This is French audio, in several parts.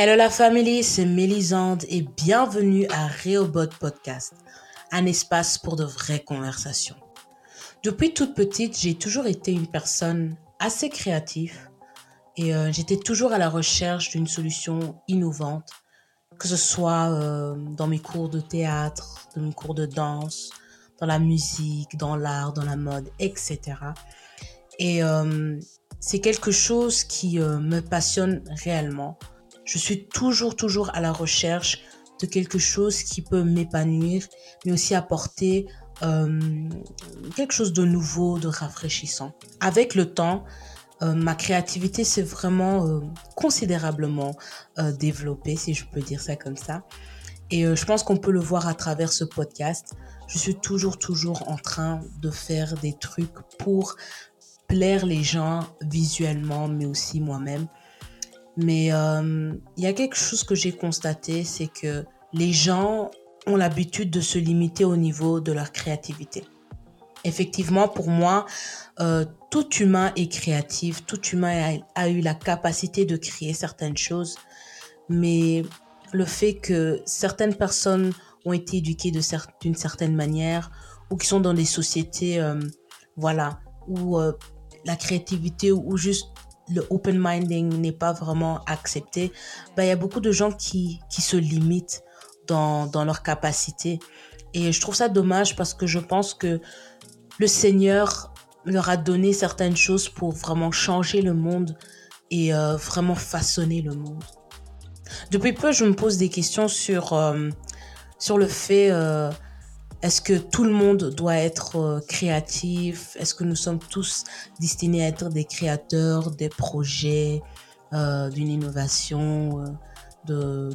Hello la famille, c'est Mélisande et bienvenue à Reobot Podcast, un espace pour de vraies conversations. Depuis toute petite, j'ai toujours été une personne assez créative et euh, j'étais toujours à la recherche d'une solution innovante, que ce soit euh, dans mes cours de théâtre, dans mes cours de danse, dans la musique, dans l'art, dans la mode, etc. Et euh, c'est quelque chose qui me passionne réellement je suis toujours, toujours à la recherche de quelque chose qui peut m'épanouir, mais aussi apporter euh, quelque chose de nouveau, de rafraîchissant. Avec le temps, euh, ma créativité s'est vraiment euh, considérablement développée, si je peux dire ça comme ça. Et je pense qu'on peut le voir à travers ce podcast. Je suis toujours, toujours en train de faire des trucs pour plaire les gens visuellement, mais aussi moi-même. Mais euh, il y a quelque chose que j'ai constaté, c'est que les gens ont l'habitude de se limiter au niveau de leur créativité. Effectivement, pour moi, euh, tout humain est créatif, tout humain a, eu la capacité de créer certaines choses, mais le fait que certaines personnes ont été éduquées d'une certaine manière ou qui sont dans des sociétés, euh, voilà, où la créativité ou juste le open minding n'est pas vraiment accepté, ben, il y a beaucoup de gens qui, qui se limitent dans, dans leur capacité. Et je trouve ça dommage parce que je pense que le Seigneur leur a donné certaines choses pour vraiment changer le monde et euh, vraiment façonner le monde. Depuis peu, je me pose des questions sur, euh, sur le fait euh, est-ce que tout le monde doit être créatif? Est-ce que nous sommes tous destinés à être des créateurs, des projets, d'une innovation, de,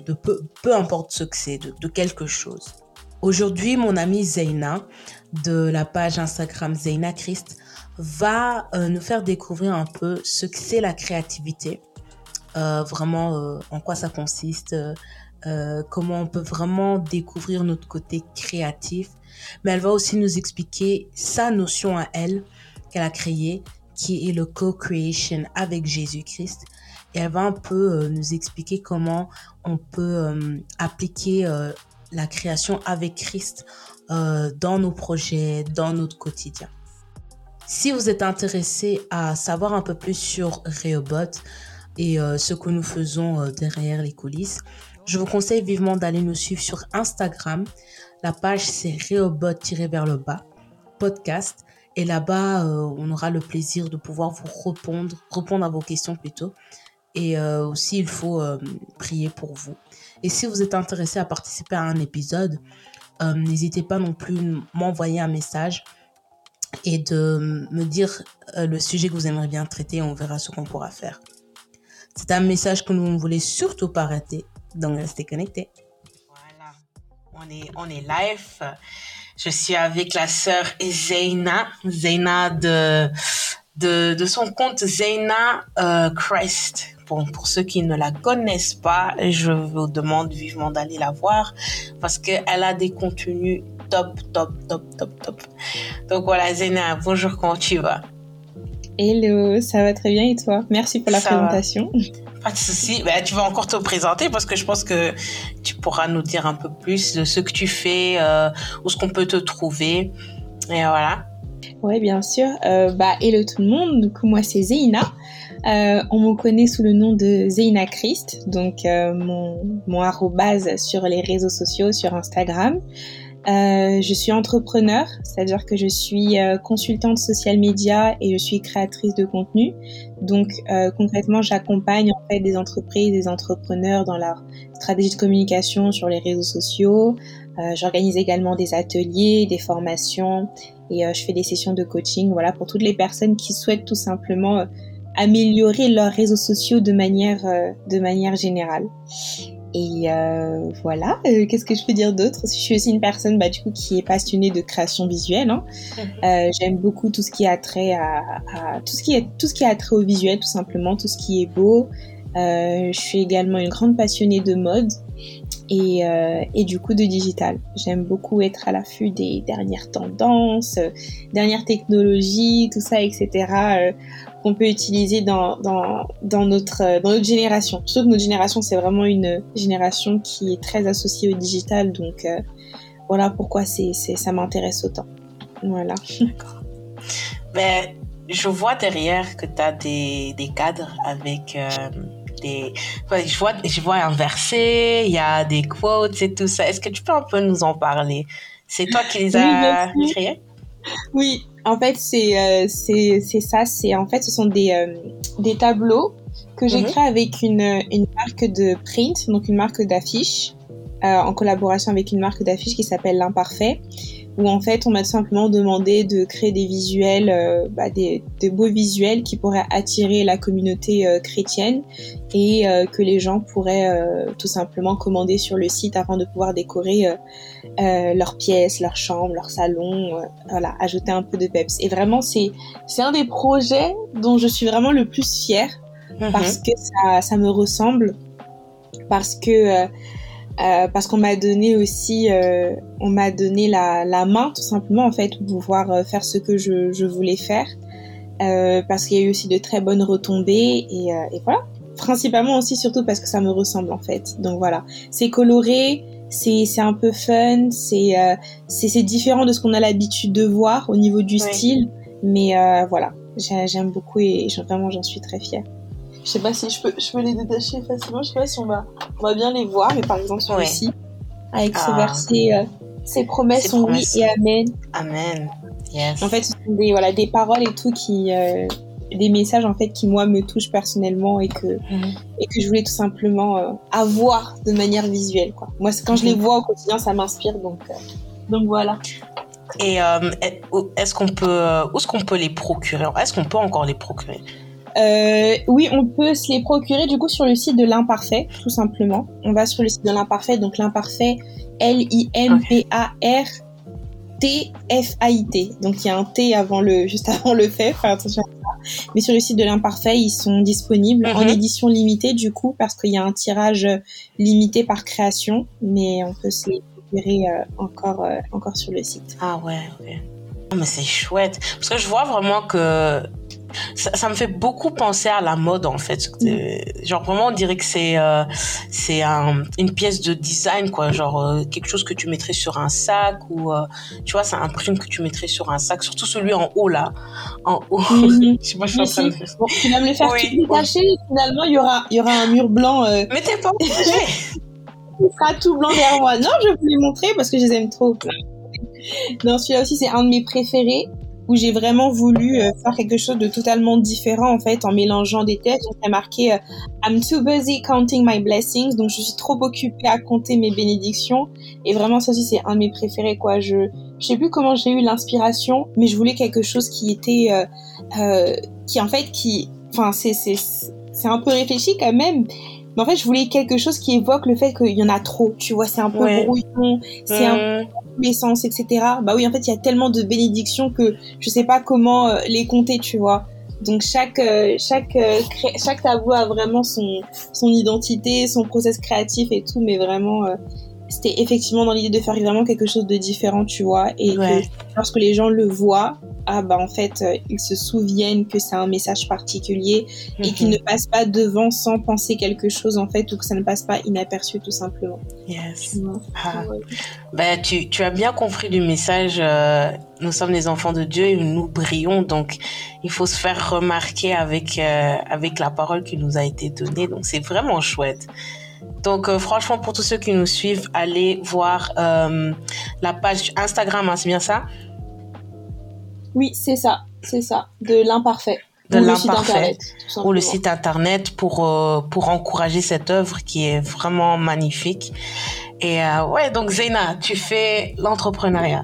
peu, importe ce que c'est, de, quelque chose? Aujourd'hui, mon amie Zeina de la page Instagram Zeina Christ va nous faire découvrir un peu ce que c'est la créativité, vraiment en quoi ça consiste, euh, comment on peut vraiment découvrir notre côté créatif. Mais elle va aussi nous expliquer sa notion à elle qu'elle a créée, qui est le co-creation avec Jésus-Christ. Et elle va un peu euh, nous expliquer comment on peut euh, appliquer la création avec Christ dans nos projets, dans notre quotidien. Si vous êtes intéressé à savoir un peu plus sur Reobot et ce que nous faisons derrière les coulisses, je vous conseille vivement d'aller nous suivre sur Instagram. La page c'est Reobot-vers le bas podcast. Et là-bas, euh, on aura le plaisir de pouvoir vous répondre, répondre à vos questions plutôt. Et euh, aussi, il faut euh, prier pour vous. Et si vous êtes intéressé à participer à un épisode, n'hésitez pas non plus à m'envoyer un message et de me dire le sujet que vous aimeriez bien traiter. On verra ce qu'on pourra faire. C'est un message que nous ne voulons surtout pas rater. Donc, restez connectés. Voilà, on est, on est live. Je suis avec la sœur Zeina, Zeina de, de, de son compte Zeina euh, Christ. Bon, pour ceux qui ne la connaissent pas, je vous demande vivement d'aller la voir parce qu'elle a des contenus top, top, top, top, top. Donc voilà, Zeina, bonjour, comment tu vas? Hello, ça va très bien et toi? Merci pour la présentation. Pas de souci. Bah, tu vas encore te présenter parce que je pense que tu pourras nous dire un peu plus de ce que tu fais, euh, où ce qu'on peut te trouver. Et voilà. Oui, bien sûr. Euh, bah, hello tout le monde. Du coup, moi, c'est Zeina. Euh, on me connaît sous le nom de Zeina Christ, donc euh, mon, mon arrobase sur les réseaux sociaux, sur Instagram. Euh, je suis entrepreneur, c'est-à-dire que je suis euh, consultante social média et je suis créatrice de contenu. Donc euh, concrètement, j'accompagne en fait des entreprises, des entrepreneurs dans leur stratégie de communication sur les réseaux sociaux. Euh, j'organise également des ateliers, des formations et je fais des sessions de coaching. Voilà pour toutes les personnes qui souhaitent tout simplement améliorer leurs réseaux sociaux de manière de manière générale. Et euh, voilà, euh, qu'est-ce que je peux dire d'autre? Je suis aussi une personne bah, du coup, qui est passionnée de création visuelle. Hein. Mhm. Euh, J'aime beaucoup tout ce qui a trait à, à, tout ce qui est tout ce qui a trait au visuel, tout simplement, tout ce qui est beau. Je suis également une grande passionnée de mode. et, et, du coup de digital. J'aime beaucoup être à l'affût des dernières tendances, dernières technologies, tout ça, etc. qu'on peut utiliser dans, dans, dans, notre, dans notre génération. Surtout que notre génération, c'est vraiment une génération qui est très associée au digital. Donc voilà pourquoi c'est, ça m'intéresse autant. Voilà. D'accord. Mais je vois derrière que tu as des, des, cadres avec euh, des. je, vois, je vois un verset, il y a des quotes et tout ça. Est-ce que tu peux un peu nous en parler? C'est toi qui les as créés? Oui, en fait, c'est euh, c'est ça. C'est En fait, ce sont des, euh, des tableaux que j'ai mhm. créés avec une, une marque de print, donc une marque d'affiches, en collaboration avec une marque d'affiches qui s'appelle L'Imparfait où en fait on m'a simplement demandé de créer des visuels, euh, bah, des, beaux visuels qui pourraient attirer la communauté euh, chrétienne et euh, que les gens pourraient tout simplement commander sur le site afin de pouvoir décorer leurs pièces, leurs chambres, leur salon, voilà, ajouter un peu de peps. Et vraiment c'est c'est un des projets dont je suis vraiment le plus fière mm-hmm. parce que ça, ça me ressemble, parce que euh, parce qu'on m'a donné aussi, euh, on m'a donné la, la, main tout simplement en fait pour pouvoir euh, faire ce que je, je voulais faire, euh, parce qu'il y a eu aussi de très bonnes retombées et, et, voilà. Principalement aussi surtout parce que ça me ressemble en fait. Donc voilà, c'est coloré, c'est un peu fun, c'est c'est différent de ce qu'on a l'habitude de voir au niveau du style, mais voilà, j'aime beaucoup et vraiment j'en suis très fière. Je sais pas si je peux, je peux les détacher facilement. Je sais pas si on va, on va bien les voir, mais par exemple sur ici, avec ah. verset, euh, ces promesses sont oui et amen. Amen. En fait, ce sont des, voilà, des paroles et tout qui, euh, des messages en fait qui moi me touchent personnellement et que mhm. et que je voulais tout simplement euh, avoir de manière visuelle quoi. Moi, quand je les mhm. vois au quotidien, ça m'inspire donc donc voilà. Et est-ce qu'on peut, où est-ce qu'on peut les procurer? Est-ce qu'on peut encore les procurer? Euh, oui, on peut se les procurer du coup sur le site de l'imparfait, tout simplement. On va sur le site de l'imparfait, donc l'imparfait, L-I-M-P-A-R-T-F-A-I-T. Donc il y a un T avant le, juste avant le fait, faire attention à ça. Mais sur le site de l'imparfait, ils sont disponibles en mhm. édition limitée du coup, parce qu'il y a un tirage limité par création, mais on peut se les procurer euh, encore, euh, encore sur le site. Ah ouais, ok. mais c'est chouette. Parce que je vois vraiment que ça, me fait beaucoup penser à la mode en fait. Mm. Genre vraiment on dirait que c'est euh, c'est un, une pièce de design quoi, genre euh, quelque chose que tu mettrais sur un sac ou euh, tu vois c'est un print que tu mettrais sur un sac, surtout celui en haut là, en haut. Mm. je sais pas, je suis en train de... bon, tu vas me le faire oui, détacher, finalement il y aura il y aura un mur blanc. Mais t'es pas. Il sera tout blanc derrière moi. Non, je vais vous les montrer parce que je les aime trop. Non, celui-là aussi c'est un de mes préférés où j'ai vraiment voulu euh, faire quelque chose de totalement différent en fait en mélangeant des textes. Donc, marqué euh, I'm too busy counting my blessings, donc je suis trop occupée à compter mes bénédictions. Et vraiment, ça aussi, c'est un de mes préférés quoi. Je je sais plus comment j'ai eu l'inspiration, mais je voulais quelque chose qui était euh, euh qui en fait qui, enfin c'est c'est c'est un peu réfléchi quand même. Mais en fait, je voulais quelque chose qui évoque le fait qu'il y en a trop. Tu vois, c'est un peu brouillon, c'est un mmh l'essence, etc. Bah oui, en fait, il y a tellement de bénédictions que je sais pas comment euh, les compter, tu vois. Donc chaque euh, chaque euh, chaque tableau a vraiment son son identité, son process créatif et tout, mais vraiment c'était effectivement dans l'idée de faire vraiment quelque chose de différent, tu vois, et que lorsque les gens le voient, ah bah en fait euh, ils se souviennent que c'est un message particulier et qu'ils mhm. ne passent pas devant sans penser quelque chose en fait ou que ça ne passe pas inaperçu tout simplement. Yes. Ah. Bah, tu, tu, as bien compris du message. Euh, nous sommes les enfants de Dieu et nous brillons donc il faut se faire remarquer avec euh, avec la parole qui nous a été donnée donc c'est vraiment chouette. Donc franchement pour tous ceux qui nous suivent allez voir la page Instagram hein, c'est bien ça? Oui, c'est ça, c'est ça, de l'imparfait. De l'imparfait. Ou le site internet pour, euh, pour encourager cette œuvre qui est vraiment magnifique. Et euh, ouais, donc Zena, tu fais l'entrepreneuriat,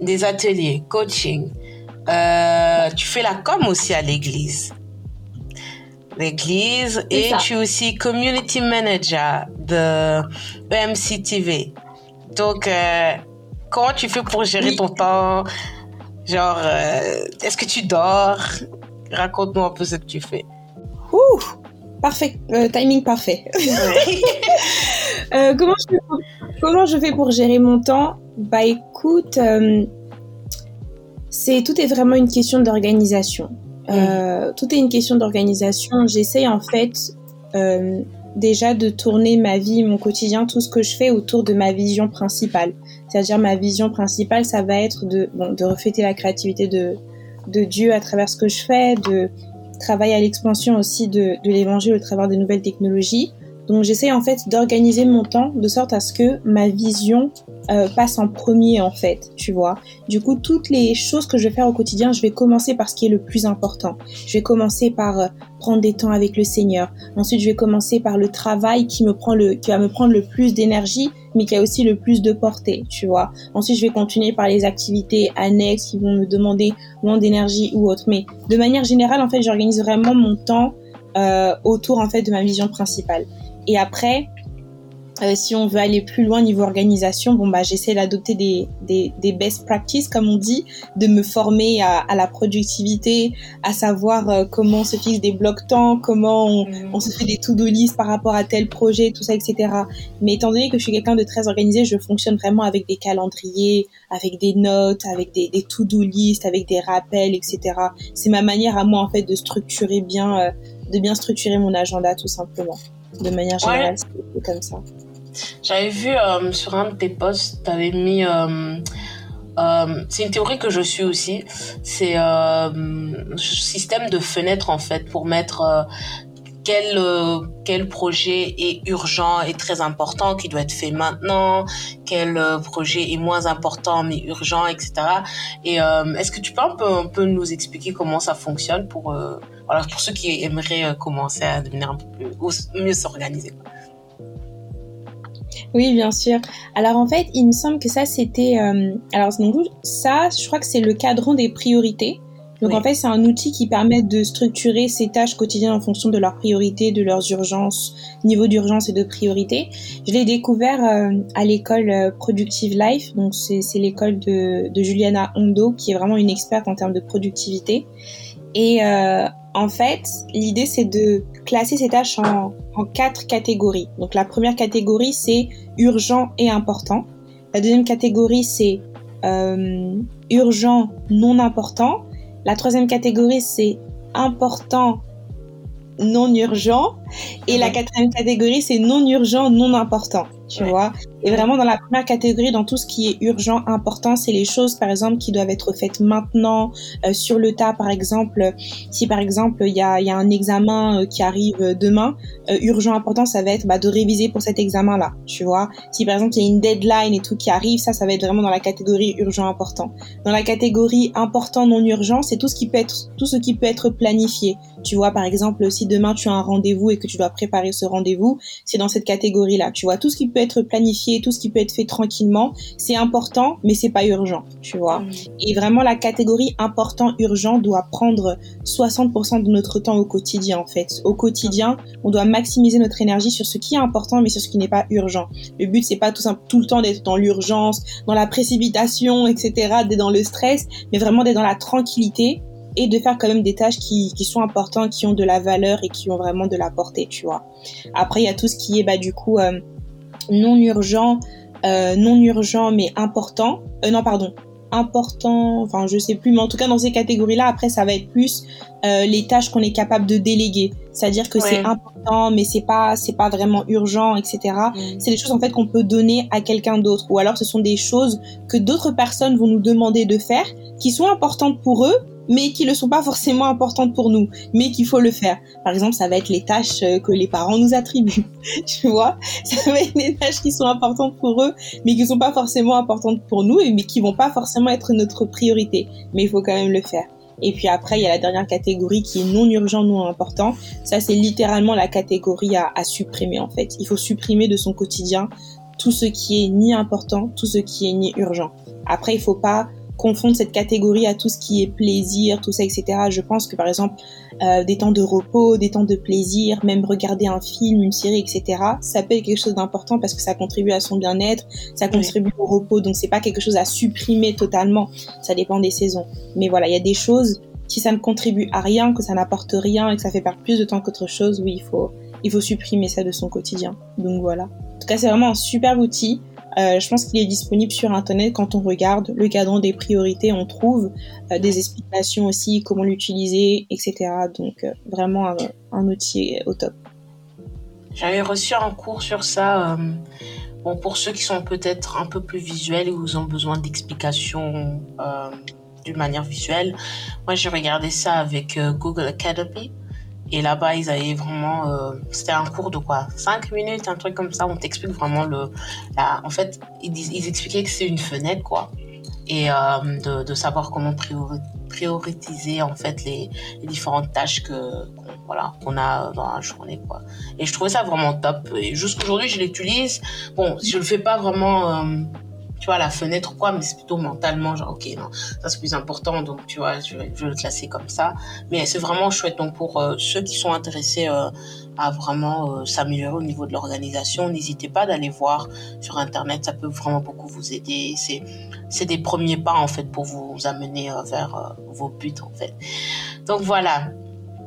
des ateliers, coaching. Euh, tu fais la com aussi à l'église. L'église. Et tu es aussi community manager de EMC TV. Donc, comment tu fais pour gérer ton temps? Genre, euh, est-ce que tu dors? Raconte-nous un peu ce que tu fais. Ouh Parfait, euh, timing parfait. Euh, comment, je fais pour, comment je fais pour gérer mon temps? Bah écoute, euh, c'est tout est vraiment une question d'organisation. Euh, tout est une question d'organisation. J'essaye en fait déjà de tourner ma vie, mon quotidien, tout ce que je fais autour de ma vision principale. C'est-à-dire ma vision principale, ça va être de, bon, de refléter la créativité de, de Dieu à travers ce que je fais, de travailler à l'expansion aussi de, de l'évangile au travers des nouvelles technologies. Donc j'essaie en fait d'organiser mon temps de sorte à ce que ma vision euh, passe en premier en fait, tu vois. Du coup, toutes les choses que je vais faire au quotidien, je vais commencer par ce qui est le plus important. Je vais commencer par euh, prendre des temps avec le Seigneur. Ensuite, je vais commencer par le travail qui me prend le, qui va me prendre le plus d'énergie, mais qui a aussi le plus de portée, tu vois. Ensuite, je vais continuer par les activités annexes qui vont me demander moins d'énergie ou autre. Mais de manière générale, en fait, j'organise vraiment mon temps euh, autour en fait de ma vision principale. Et après, euh, si on veut aller plus loin niveau organisation, bon bah j'essaie d'adopter des, des, des, best practices comme on dit, de me former à, à la productivité, à savoir euh, comment on se fixe des blocs temps, comment on, on se fait des to-do list par rapport à tel projet, tout ça, etc. Mais étant donné que je suis quelqu'un de très organisé, je fonctionne vraiment avec des calendriers, avec des notes, avec des, des to-do list, avec des rappels, etc. C'est ma manière à moi en fait de structurer bien, euh, de bien structurer mon agenda tout simplement de manière générale, c'est comme ça. J'avais vu euh, sur un de tes posts, tu avais mis. Euh, euh, c'est une théorie que je suis aussi. C'est un système de fenêtres en fait pour mettre quel, quel projet est urgent et très important qui doit être fait maintenant, quel projet est moins important mais urgent, etc. Et est-ce que tu peux un peu, un peu nous expliquer comment ça fonctionne pour voilà, pour ceux qui aimeraient euh, commencer à devenir un peu plus, ou mieux s'organiser. Oui, bien sûr. Alors en fait, il me semble que ça c'était, euh, alors donc ça, je crois que c'est le cadran des priorités. Donc en fait, c'est un outil qui permet de structurer ses tâches quotidiennes en fonction de leurs priorités, de leurs urgences, niveau d'urgence et de priorité. Je l'ai découvert euh, à l'école Productive Life, donc c'est l'école de, de, Juliana Hondo, qui est vraiment une experte en termes de productivité. Et euh, en fait, l'idée, c'est de classer ces tâches en, quatre catégories. Donc la première catégorie, c'est urgent et important. La deuxième catégorie, c'est euh, urgent, non important. La troisième catégorie, c'est important, non urgent. Et la quatrième catégorie, c'est non urgent, non important tu vois? Et vraiment dans la première catégorie, dans tout ce qui est urgent, important, c'est les choses, par exemple, qui doivent être faites maintenant, euh, sur le tas, par exemple. Si par exemple il y a, un examen euh, qui arrive euh, demain, urgent, important, ça va être bah, de réviser pour cet examen-là, tu vois. Si par exemple il y a une deadline et tout qui arrive, ça, ça va être vraiment dans la catégorie urgent, important. Dans la catégorie important, non urgent, c'est tout ce qui peut être, tout ce qui peut être planifié. Tu vois, par exemple, si demain tu as un rendez-vous et que tu dois préparer ce rendez-vous, c'est dans cette catégorie-là. Tu vois, tout ce qui peut être planifié, tout ce qui peut être fait tranquillement, c'est important, mais c'est pas urgent, tu vois. Mm. Et vraiment, la catégorie important, urgent doit prendre 60% de notre temps au quotidien, en fait. Au quotidien, on doit maximiser notre énergie sur ce qui est important, mais sur ce qui n'est pas urgent. Le but, c'est pas tout, tout le temps d'être dans l'urgence, dans la précipitation, etc., d'être dans le stress, mais vraiment d'être dans la tranquillité et de faire quand même des tâches qui, qui sont importantes, qui ont de la valeur et qui ont vraiment de la portée, tu vois. Après, il y a tout ce qui est, bah, du coup, euh, non urgent, euh, non urgent mais important. Euh, non, pardon, important, enfin je sais plus, mais en tout cas dans ces catégories-là, après ça va être plus euh, les tâches qu'on est capable de déléguer. C'est-à-dire que c'est important, mais c'est pas c'est pas vraiment urgent, etc. Mm. C'est des choses en fait qu'on peut donner à quelqu'un d'autre, ou alors ce sont des choses que d'autres personnes vont nous demander de faire, qui sont importantes pour eux, mais qui ne sont pas forcément importantes pour nous, mais qu'il faut le faire. Par exemple, ça va être les tâches euh, que les parents nous attribuent, tu vois. Ça va être les tâches qui sont importantes pour eux, mais qui ne sont pas forcément importantes pour nous, et mais qui vont pas forcément être notre priorité. Mais il faut quand même le faire. Et puis après, il y a la dernière catégorie qui est non urgent, non important. Ça, c'est littéralement la catégorie à, à supprimer en fait. Il faut supprimer de son quotidien tout ce qui est ni important, tout ce qui est ni urgent. Après, il faut pas confondre cette catégorie à tout ce qui est plaisir, tout ça, etc. Je pense que par exemple, euh, des temps de repos, des temps de plaisir, même regarder un film, une série, etc. Ça peut être quelque chose d'important parce que ça contribue à son bien-être, ça contribue au repos, donc c'est pas quelque chose à supprimer totalement. Ça dépend des saisons. Mais voilà, il y a des choses, si ça ne contribue à rien, que ça n'apporte rien et que ça fait perdre plus de temps qu'autre chose, oui, il faut, il faut supprimer ça de son quotidien. Donc voilà. En tout cas, c'est vraiment un super outil. Euh, je pense qu'il est disponible sur Internet quand on regarde le cadran des priorités, on trouve euh, des explications aussi, comment l'utiliser, etc. Donc euh, vraiment un, outil au top. J'avais reçu un cours sur ça. bon, pour ceux qui sont peut-être un peu plus visuels ou ont besoin d'explications d'une manière visuelle, moi j'ai regardé ça avec Google Academy. Et là-bas, ils avaient vraiment. Euh, c'était un cours de quoi 5 minutes, un truc comme ça. On t'explique vraiment le. En fait, ils, expliquaient que c'est une fenêtre, quoi. Et euh, de, savoir comment prioriser, en fait, les, différentes tâches que, qu'on, voilà, qu'on a dans la journée, quoi. Et je trouvais ça vraiment top. Et jusqu'aujourd'hui, je l'utilise. Bon, je le fais pas vraiment. Euh, tu vois, la fenêtre quoi, mais c'est plutôt mentalement, genre, ok, non, ça c'est plus important, donc tu vois, je vais, le classer comme ça. Mais c'est vraiment chouette. Donc pour euh, ceux qui sont intéressés euh, à vraiment euh, s'améliorer au niveau de l'organisation, n'hésitez pas d'aller voir sur Internet, ça peut vraiment beaucoup vous aider. C'est, c'est des premiers pas, en fait, pour vous amener vers vos buts, en fait. Donc voilà.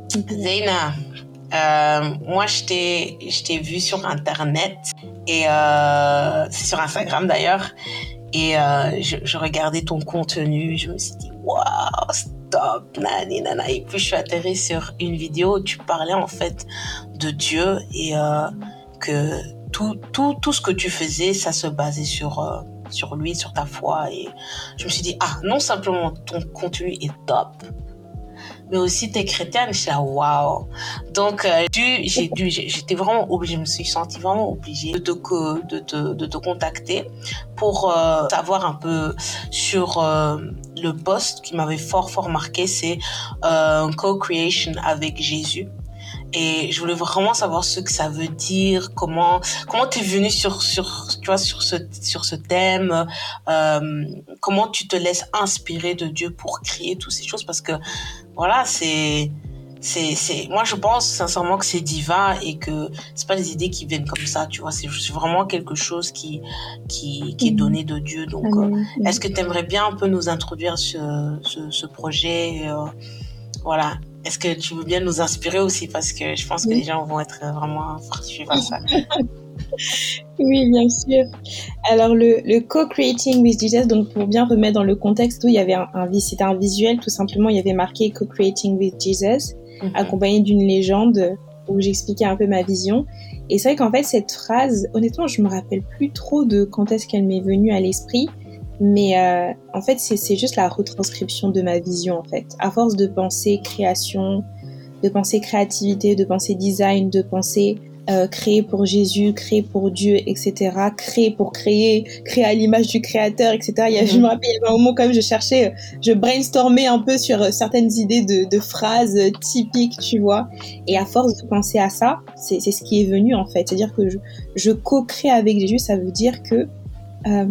Zeina, euh, moi, je t'ai, vu sur Internet et euh, c'est sur Instagram d'ailleurs. Et euh, je, regardais ton contenu, je me suis dit waouh, stop, nani, nana. Et puis je suis atterrée sur une vidéo où tu parlais en fait de Dieu et euh, que tout, tout, tout ce que tu faisais, ça se basait sur sur lui, sur ta foi. Et je me suis dit ah, non simplement ton contenu est top, mais aussi t'es chrétienne. Je suis là, waouh. Donc, euh, j'ai dû, j'étais vraiment obligée, je me suis sentie vraiment obligée de te, de te, de te contacter pour euh, savoir un peu sur euh, le poste qui m'avait fort, fort marqué, c'est euh, co-creation avec Jésus et je voulais vraiment savoir ce que ça veut dire, comment comment t'es venu sur sur tu vois sur ce sur ce thème, euh, comment tu te laisses inspirer de Dieu pour créer toutes ces choses parce que voilà c'est c'est c'est moi je pense sincèrement que c'est divin et que c'est pas des idées qui viennent comme ça tu vois c'est vraiment quelque chose qui qui qui est mhm. donné de Dieu. Donc euh, est-ce que tu aimerais bien un peu nous introduire ce ce, ce projet euh, voilà est-ce que tu veux bien nous inspirer aussi? Parce que je pense que les gens vont être vraiment suivre ça. oui, bien sûr. Alors, le, le co-creating with Jesus, donc pour bien remettre dans le contexte où il y avait un, un c'était un visuel, tout simplement, il y avait marqué co-creating with Jesus, mhm. accompagné d'une légende où j'expliquais un peu ma vision. Et c'est vrai qu'en fait, cette phrase, honnêtement, je me rappelle plus trop de quand est-ce qu'elle m'est venue à l'esprit. Mais euh, en fait, c'est juste la retranscription de ma vision, en fait. À force de penser création, de penser créativité, de penser design, de penser euh, créer pour Jésus, créer pour Dieu, etc. Créer pour créer, créer à l'image du créateur, etc. Il y a, Je me mhm. rappelle, il y avait un moment quand même, je cherchais, je brainstormais un peu sur certaines idées de, de phrases typiques, tu vois. Et à force de penser à ça, c'est ce qui est venu, en fait. C'est-à-dire que je, je co-crée avec Jésus, ça veut dire que... Euh,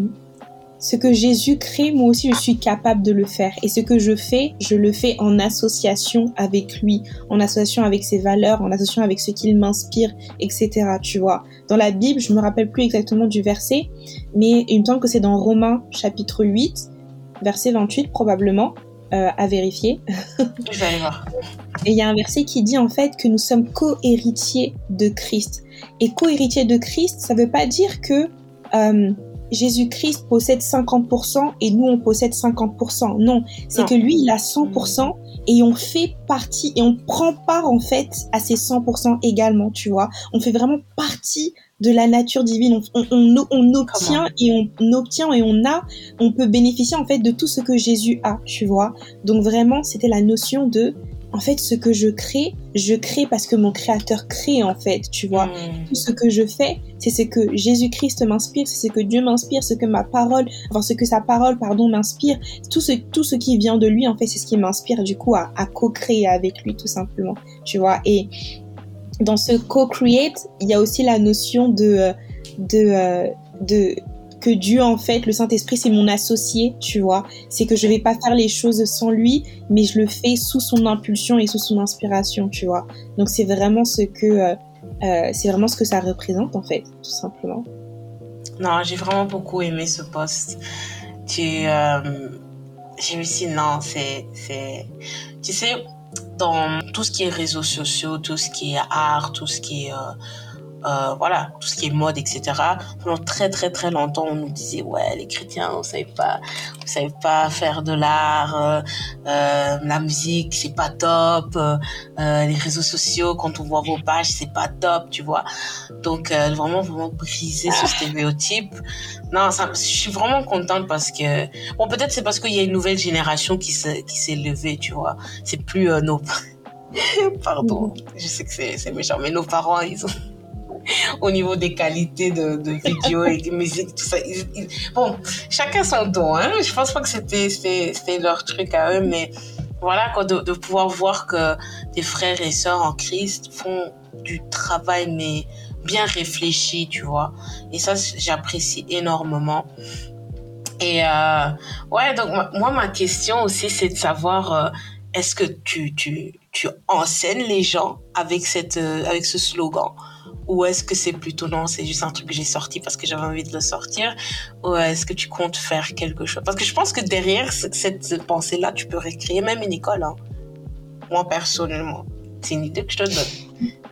ce que Jésus crée, moi aussi, je suis capable de le faire. Et ce que je fais, je le fais en association avec lui, en association avec ses valeurs, en association avec ce qu'il m'inspire, etc. Tu vois. Dans la Bible, je me rappelle plus exactement du verset, mais il me semble que c'est dans Romains chapitre 8, verset 28 probablement, euh, à vérifier. je vais aller voir. Et il y a un verset qui dit en fait que nous sommes co-héritiers de Christ. Et co-héritier de Christ, ça veut pas dire que euh, Jésus-Christ possède 50% et nous on possède 50%. Non, c'est que lui il a 100% et on fait partie et on prend part en fait à ces 100% également, tu vois. On fait vraiment partie de la nature divine. On, on, on, obtient et on obtient et on a, on peut bénéficier en fait de tout ce que Jésus a, tu vois. Donc vraiment, c'était la notion de en fait, ce que je crée, je crée parce que mon créateur crée, en fait, tu vois. Hmm. Tout ce que je fais, c'est ce que Jésus-Christ m'inspire, c'est ce que Dieu m'inspire, ce que ma parole, enfin, ce que sa parole, pardon, m'inspire. Tout ce, tout ce qui vient de lui, en fait, c'est ce qui m'inspire, du coup, à, à co-créer avec lui, tout simplement, tu vois. Et dans ce co-create, il y a aussi la notion de, de, euh, de, que Dieu, en fait, le Saint-Esprit, c'est mon associé, tu vois. C'est que je vais pas faire les choses sans lui, mais je le fais sous son impulsion et sous son inspiration, tu vois. Donc c'est vraiment ce que, euh, euh, c'est vraiment ce que ça représente, en fait, tout simplement. Non, j'ai vraiment beaucoup aimé ce poste. Tu, euh, j'ai aussi, non, c'est, c'est, tu sais, dans tout ce qui est réseaux sociaux, tout ce qui est art, tout ce qui est euh, voilà, tout ce qui est mode, etc. Pendant très très très longtemps, on nous disait ouais, les chrétiens, on savait pas, on savait pas faire de l'art, euh, euh la musique, c'est pas top, les réseaux sociaux, quand on voit vos pages, c'est pas top, tu vois. Donc vraiment vraiment briser ce stéréotype. Non, ça, je suis vraiment contente parce que bon, peut-être c'est parce qu'il y a une nouvelle génération qui s'est qui s'est levée, tu vois. C'est plus nos Pardon, je sais que c'est méchant, mais nos parents, ils ont au niveau des qualités de, vidéo et de musique, tout ça. bon, chacun son don. Hein. Je pense pas que c'était, leur truc à eux, mais voilà, quoi, de, de, pouvoir voir que des frères et sœurs en Christ font du travail, mais bien réfléchi, tu vois. Et ça, j'apprécie énormément. Et euh, ouais, donc moi, ma question aussi, c'est de savoir, euh, est-ce que tu, tu, tu enseignes les gens avec, cette, euh, avec ce slogan? Ou est-ce que c'est plutôt non, c'est juste un truc que j'ai sorti parce que j'avais envie de le sortir? Ou est-ce que tu comptes faire quelque chose? Parce que je pense que derrière cette pensée-là, tu peux recréer même une école. Hein. Moi, personnellement, c'est une idée que je te donne.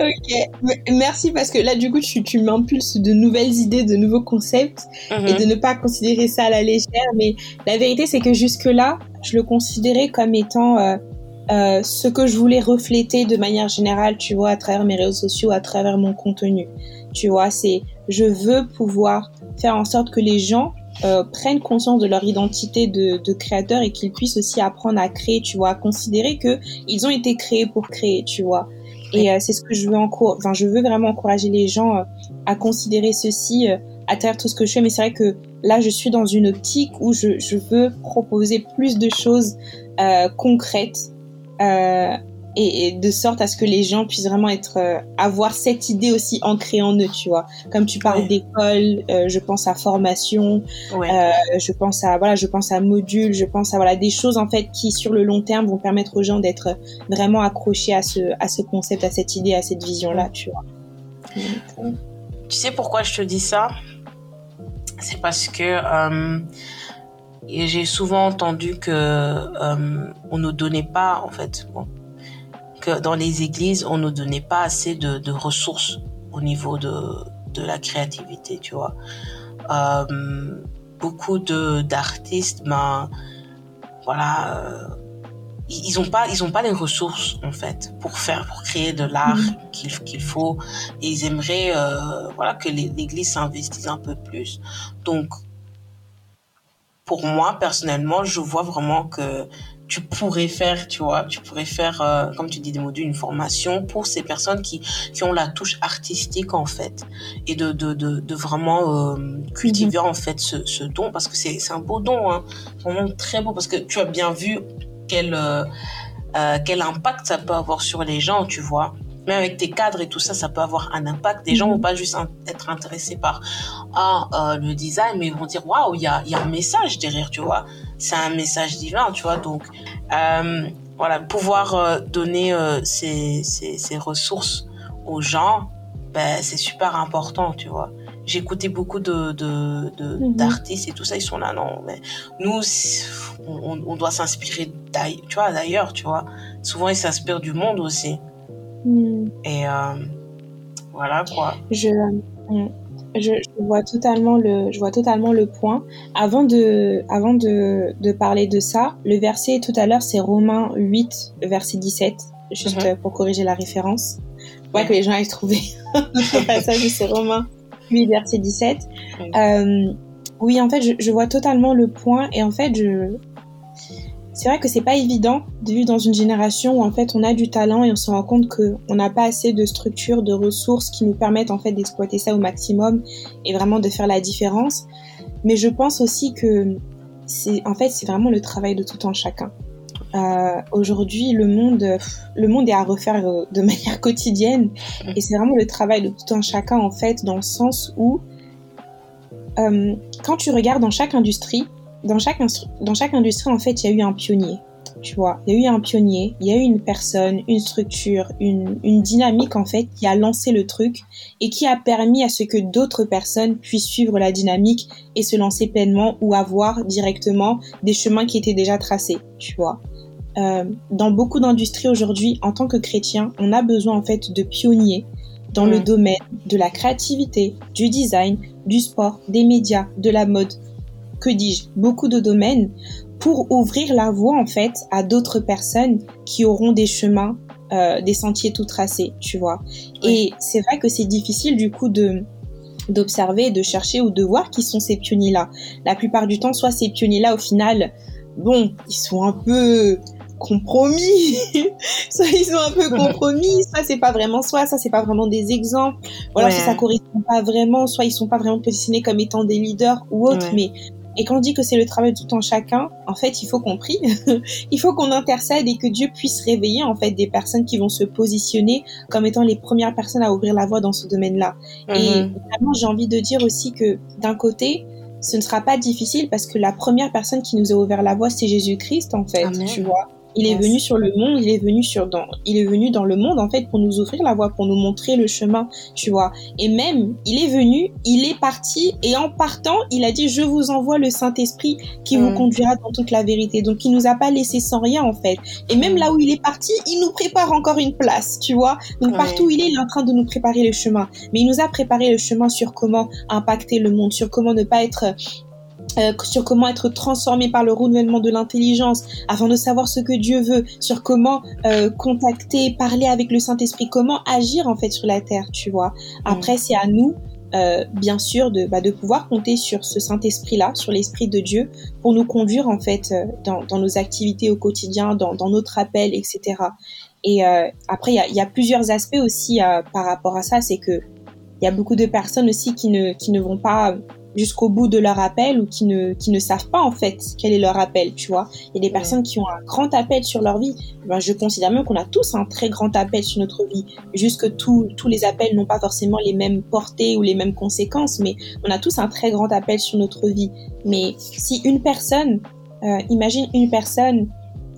Ok, merci parce que là, du coup, tu, tu m'impulses de nouvelles idées, de nouveaux concepts et mm-hmm. de ne pas considérer ça à la légère. Mais la vérité, c'est que jusque-là, je le considérais comme étant euh, euh, ce que je voulais refléter de manière générale, tu vois, à travers mes réseaux sociaux, à travers mon contenu. Tu vois, c'est je veux pouvoir faire en sorte que les gens euh, prennent conscience de leur identité de, de créateur et qu'ils puissent aussi apprendre à créer, tu vois, à considérer que ils ont été créés pour créer, tu vois. Et euh, c'est ce que je veux encore, enfin, je veux vraiment encourager les gens euh, à considérer ceci à travers tout ce que je fais. Mais c'est vrai que là, je suis dans une optique où je, je veux proposer plus de choses concrètes euh, et, de sorte à ce que les gens puissent vraiment être euh, avoir cette idée aussi ancrée en eux, tu vois. Comme tu parles d'école, euh, je pense à formation, je pense à voilà, je pense à module, je pense à voilà des choses en fait qui sur le long terme vont permettre aux gens d'être vraiment accrochés à ce à ce concept, à cette idée, à cette vision là, tu vois. tu sais pourquoi je te dis ça? C'est parce que et j'ai souvent entendu que euh, on ne donnait pas, en fait, bon, que dans les églises, on ne donnait pas assez de, de ressources au niveau de, de la créativité, tu vois. Euh, beaucoup de d'artistes, ben, voilà, euh, ils ont pas, ils ont pas les ressources en fait pour faire, pour créer de l'art mm-hmm. qu'il qu'il faut. Et ils aimeraient, euh, voilà, que l'Église s'investisse un peu plus. Donc pour moi, personnellement, je vois vraiment que tu pourrais faire, tu vois, tu pourrais faire, euh, comme tu dis, des modules, une formation pour ces personnes qui, qui ont la touche artistique, en fait, et de, de, de, vraiment euh, cultiver, en fait, ce, don, parce que c'est un beau don, hein, vraiment très beau, parce que tu as bien vu quel, euh quel impact ça peut avoir sur les gens, tu vois mais avec tes cadres et tout ça, ça peut avoir un impact. Des gens vont pas juste être intéressés par ah, euh, le design, mais ils vont dire waouh, il y a, y a un message derrière, tu vois. C'est un message divin, tu vois. Donc, euh, voilà, pouvoir euh, donner ces, ces, ces, ressources aux gens, ben, c'est super important, tu vois. J'ai écouté beaucoup de, de, de mhm. d'artistes et tout ça, ils sont là, non, mais nous, on, on doit s'inspirer tu vois, d'ailleurs, tu vois. Souvent, ils s'inspirent du monde aussi. Hmm. Et euh, voilà quoi. Je, hmm. je, je, vois totalement le, je vois totalement le point. Avant de, avant de, de parler de ça, le verset tout à l'heure c'est Romains 8, verset 17, juste mhm. pour corriger la référence. Ouais, que les gens aient trouvé le passage, c'est Romains 8, verset 17. Euh, oui, en fait, je, je vois totalement le point et en fait, je, c'est vrai que c'est pas évident de vivre dans une génération où en fait on a du talent et on se rend compte qu'on n'a pas assez de structures, de ressources qui nous permettent en fait d'exploiter ça au maximum et vraiment de faire la différence. Mais je pense aussi que c'est en fait c'est vraiment le travail de tout un chacun. Euh, Aujourd'hui, le monde, le monde est à refaire euh, de manière quotidienne et c'est vraiment le travail de tout un chacun en fait dans le sens où euh, quand tu regardes dans chaque industrie, dans chaque, dans chaque industrie, en fait, il y a eu un pionnier. Tu vois, il y a eu un pionnier, il y a eu une personne, une structure, une, une dynamique, en fait, qui a lancé le truc et qui a permis à ce que d'autres personnes puissent suivre la dynamique et se lancer pleinement ou avoir directement des chemins qui étaient déjà tracés, tu vois. euh, dans beaucoup d'industries aujourd'hui, en tant que chrétien, on a besoin en fait de pionniers dans le domaine de la créativité, du design, du sport, des médias, de la mode, que dis-je, beaucoup de domaines pour ouvrir la voie en fait à d'autres personnes qui auront des chemins, euh, des sentiers tout tracés, tu vois. Et c'est vrai que c'est difficile du coup de d'observer, de chercher ou de voir qui sont ces pionniers-là. La plupart du temps, soit ces pionniers-là, au final, bon, ils sont un peu compromis, soit ils sont un peu compromis, soit c'est pas vraiment soit ça c'est pas vraiment des exemples, ou alors ça correspond pas vraiment, soit ils sont pas vraiment positionnés comme étant des leaders ou autres, mais et quand on dit que c'est le travail de tout en chacun, en fait, il faut qu'on prie, il faut qu'on intercède et que Dieu puisse réveiller en fait des personnes qui vont se positionner comme étant les premières personnes à ouvrir la voie dans ce domaine-là. Et mhm. vraiment, j'ai envie de dire aussi que d'un côté, ce ne sera pas difficile parce que la première personne qui nous a ouvert la voie, c'est Jésus-Christ en fait, tu vois. Il est venu sur le monde, il est venu sur dans, il est venu dans le monde en fait pour nous ouvrir la voie, pour nous montrer le chemin, tu vois. Et même, il est venu, il est parti et en partant, il a dit je vous envoie le Saint-Esprit qui vous conduira dans toute la vérité. Donc il nous a pas laissé sans rien en fait. Et même là où il est parti, il nous prépare encore une place, tu vois. Donc partout où il est, il est en train de nous préparer le chemin. Mais il nous a préparé le chemin sur comment impacter le monde, sur comment ne pas être euh, sur comment être transformé par le renouvellement de l'intelligence afin de savoir ce que Dieu veut, sur comment euh, contacter, parler avec le Saint-Esprit, comment agir en fait sur la terre, tu vois. Après, c'est à nous, euh, bien sûr, de, bah, de pouvoir compter sur ce Saint-Esprit-là, sur l'Esprit de Dieu, pour nous conduire en fait euh, dans, dans, nos activités au quotidien, dans, dans notre appel, etc. Et euh, après, il y a, y a, plusieurs aspects aussi par rapport à ça, c'est que il y a beaucoup de personnes aussi qui ne, qui ne vont pas jusqu'au bout de leur appel ou qui ne, qui ne savent pas en fait quel est leur appel, tu vois. Il y a des personnes qui ont un grand appel sur leur vie. Ben, je considère même qu'on a tous un très grand appel sur notre vie. Juste que tous les appels n'ont pas forcément les mêmes portées ou les mêmes conséquences, mais on a tous un très grand appel sur notre vie. Mais si une personne, euh, imagine une personne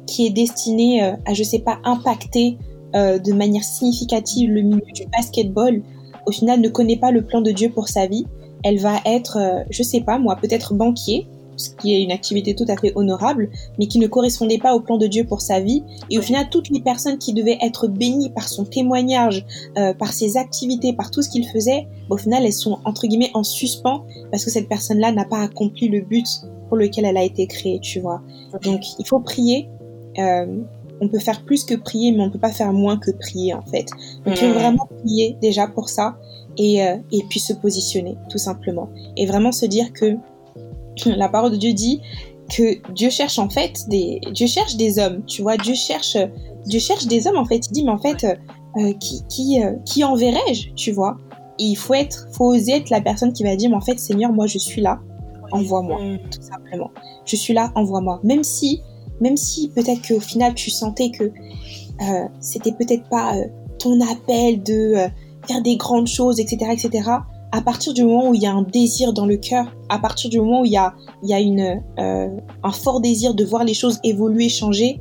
qui est destinée euh, à, je sais pas, impacter euh, de manière significative le milieu du basketball, au final ne connaît pas le plan de Dieu pour sa vie, elle va être, euh, je sais pas moi, peut-être banquier, ce qui est une activité tout à fait honorable, mais qui ne correspondait pas au plan de Dieu pour sa vie. Et au final, toutes les personnes qui devaient être bénies par son témoignage, euh, par ses activités, par tout ce qu'il faisait, au final, elles sont entre guillemets en suspens parce que cette personne-là n'a pas accompli le but pour lequel elle a été créée, tu vois. Donc, il faut prier. Euh, on peut faire plus que prier, mais on peut pas faire moins que prier en fait. Donc, il faut vraiment prier déjà pour ça et, euh, et puis se positionner tout simplement. Et vraiment se dire que la parole de Dieu dit que Dieu cherche en fait des Dieu cherche des hommes, tu vois, Dieu cherche Dieu cherche des hommes en fait. Il dit mais en fait euh, qui qui euh, qui enverrai-je, tu vois? Et il faut être faut oser être la personne qui va dire mais en fait Seigneur, moi je suis là, envoie-moi mm. tout simplement. Je suis là, envoie-moi. Même si même si peut-être qu'au final tu sentais que euh, c'était peut-être pas ton appel de faire des grandes choses, etc., etc. À partir du moment où il y a un désir dans le cœur, à partir du moment où il y a, il y a une, euh, un fort désir de voir les choses évoluer, changer,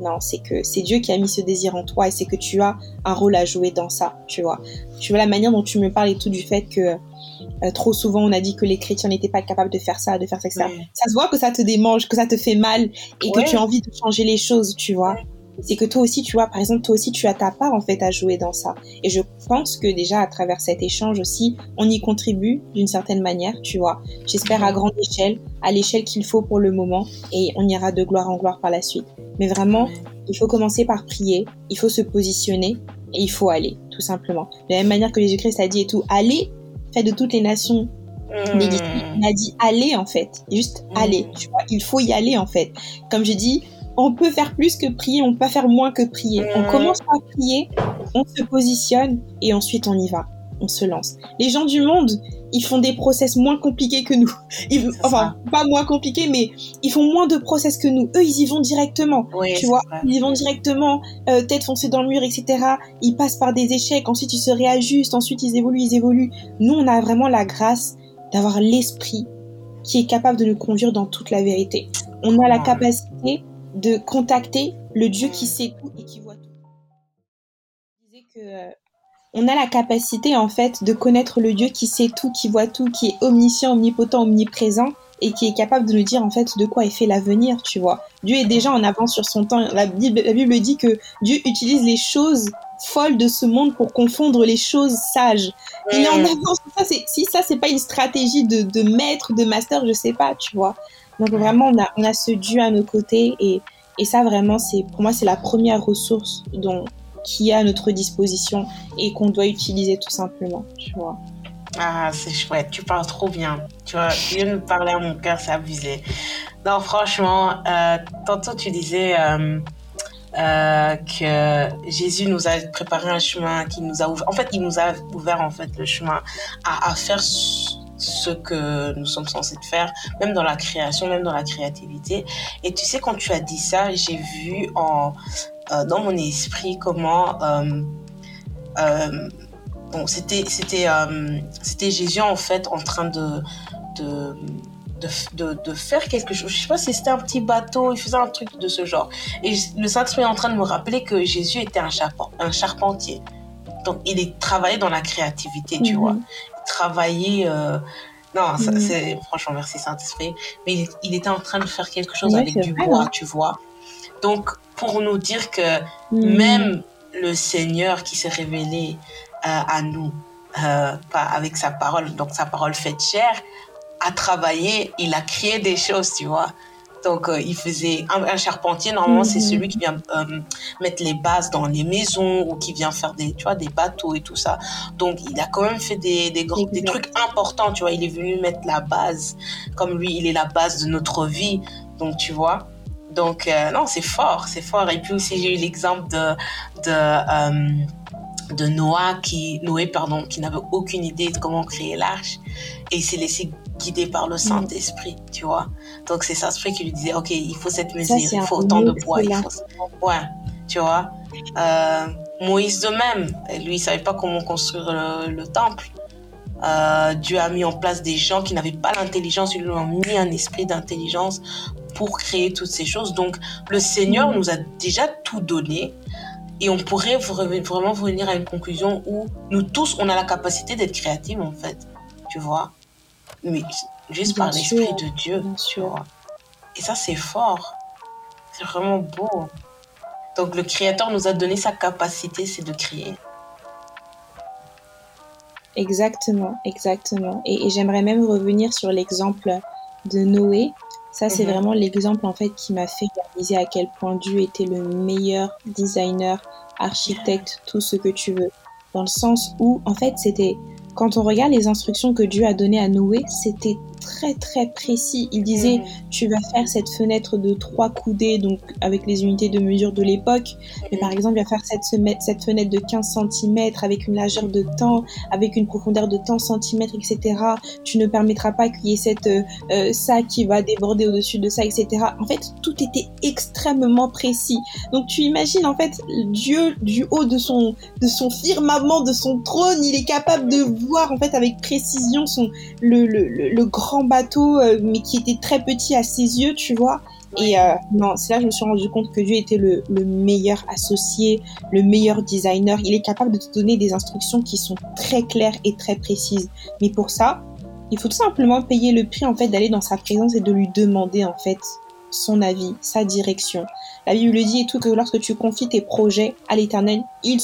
non, c'est que c'est Dieu qui a mis ce désir en toi et c'est que tu as un rôle à jouer dans ça, tu vois. Tu vois la manière dont tu me parles et tout du fait que euh, trop souvent on a dit que les chrétiens n'étaient pas capables de faire ça, de faire ça, etc. Ça se voit que ça te démange, que ça te fait mal et que tu as envie de changer les choses, tu vois c'est que toi aussi, tu vois, par exemple, toi aussi, tu as ta part en fait à jouer dans ça. Et je pense que déjà à travers cet échange aussi, on y contribue d'une certaine manière, tu vois. J'espère à grande échelle, à l'échelle qu'il faut pour le moment, et on ira de gloire en gloire par la suite. Mais vraiment, il faut commencer par prier, il faut se positionner et il faut aller, tout simplement. De la même manière que Jésus-Christ a dit et tout, allez, faites de toutes les nations mmh. Il a dit allez en fait, juste aller. Tu vois, il faut y aller en fait. Comme je dis, on peut faire plus que prier, on peut pas faire moins que prier. On commence par prier, on se positionne et ensuite on y va. On se lance. Les gens du monde, ils font des process moins compliqués que nous. enfin, pas moins compliqués, mais ils font moins de process que nous. Eux, ils y vont directement. tu vois, ils y vont directement, euh, tête foncée dans le mur, etc. Ils passent par des échecs, ensuite ils se réajustent, ensuite ils évoluent, ils évoluent. Nous, on a vraiment la grâce d'avoir l'esprit qui est capable de nous conduire dans toute la vérité. On a la capacité de contacter le Dieu qui sait tout et qui voit tout. Que euh, on a la capacité en fait de connaître le Dieu qui sait tout, qui voit tout, qui est omniscient, omnipotent, omniprésent et qui est capable de nous dire en fait de quoi est fait l'avenir, tu vois. Dieu est déjà en avance sur son temps. La Bible, la Bible dit que Dieu utilise les choses folles de ce monde pour confondre les choses sages. Il est en avance. Ça, si ça, c'est pas une stratégie de, de maître, de master, je sais pas, tu vois. Donc vraiment, on a, on a ce Dieu à nos côtés et, et ça, vraiment, c'est pour moi, c'est la première ressource dont, qui est à notre disposition et qu'on doit utiliser tout simplement, tu vois. Ah, c'est chouette, tu parles trop bien. Tu vois, viens de parler à mon cœur, c'est abusé. Non, franchement, euh, tantôt tu disais euh, euh, que Jésus nous a préparé un chemin, qui nous a ouvert, en fait, il nous a ouvert en fait le chemin à, à faire ce que nous sommes censés faire, même dans la création, même dans la créativité. Et tu sais, quand tu as dit ça, j'ai vu en, euh, dans mon esprit comment... Euh, euh, bon, c'était c'était c'était Jésus en fait en train de de, de, de, faire quelque chose. Je sais pas si c'était un petit bateau, il faisait un truc de ce genre. Et le Saint-Esprit est en train de me rappeler que Jésus était un, un charpentier. Donc, il travaillait dans la créativité, tu mhm. vois travailler. Euh, non, mm. c'est franchement merci Saint-Esprit. Mais il, était en train de faire quelque chose avec du bois, hein. tu vois. Donc, pour nous dire que mm. même le Seigneur qui s'est révélé euh, à nous, euh, pas avec sa parole, donc sa parole faite chair, a travaillé, il a créé des choses, tu vois. Donc, euh, il faisait un, charpentier. Normalement, c'est mhm. celui qui vient euh, mettre les bases dans les maisons ou qui vient faire des, tu vois, des bateaux et tout ça. Donc, il a quand même fait des, des, des trucs importants, tu vois. Il est venu mettre la base. Comme lui, il est la base de notre vie. Donc, tu vois. Donc, euh, non, c'est fort, c'est fort. Et puis aussi, j'ai eu l'exemple de, de, de Noah qui, Noé, pardon, qui n'avait aucune idée de comment créer l'arche. Et il s'est laissé guidé par le mm. Saint-Esprit, tu vois. Donc c'est Saint-Esprit qui lui disait, ok, il faut cette mesure, il faut autant de poids, il faut... Ouais, tu vois. Euh, Moïse de même, lui, il savait pas comment construire le, temple. Euh, Dieu a mis en place des gens qui n'avaient pas l'intelligence, il lui a mis un esprit d'intelligence pour créer toutes ces choses. Donc le Seigneur mm. nous a déjà tout donné. Et on pourrait vraiment venir à une conclusion où nous tous, on a la capacité d'être créatifs, en fait. Tu vois mais juste par l'Esprit de Dieu. Et ça, c'est fort. C'est vraiment beau. Donc le Créateur nous a donné sa capacité, c'est de créer. Exactement, exactement. Et, j'aimerais même revenir sur l'exemple de Noé. Ça, c'est mhm. vraiment l'exemple en fait qui m'a fait réaliser à quel point Dieu était le meilleur designer, architecte, tout ce que tu veux. Dans le sens où, en fait, c'était quand on regarde les instructions que Dieu a données à Noé, c'était très très précis. Il disait, tu vas faire cette fenêtre de trois coudées, donc avec les unités de mesure de l'époque. Mais par exemple, il va faire cette, cette fenêtre de 15 cm avec une largeur de temps, avec une profondeur de temps cm, etc. Tu ne permettras pas qu'il y ait cette, euh, euh, ça qui va déborder au-dessus de ça, etc. En fait, tout était extrêmement précis. Donc tu imagines, en fait, Dieu du haut de son, de son firmament, de son trône, il est capable de voir, en fait, avec précision son, le, le, le grand bateau, euh, mais qui était très petit à ses yeux, tu vois. Et euh, non, c'est là que je me suis rendu compte que Dieu était le, meilleur associé, le meilleur designer. Il est capable de te donner des instructions qui sont très claires et très précises. Mais pour ça, il faut tout simplement payer le prix en fait d'aller dans sa présence et de lui demander en fait son avis, sa direction. La Bible dit et tout que lorsque tu confies tes projets à l'Éternel, ils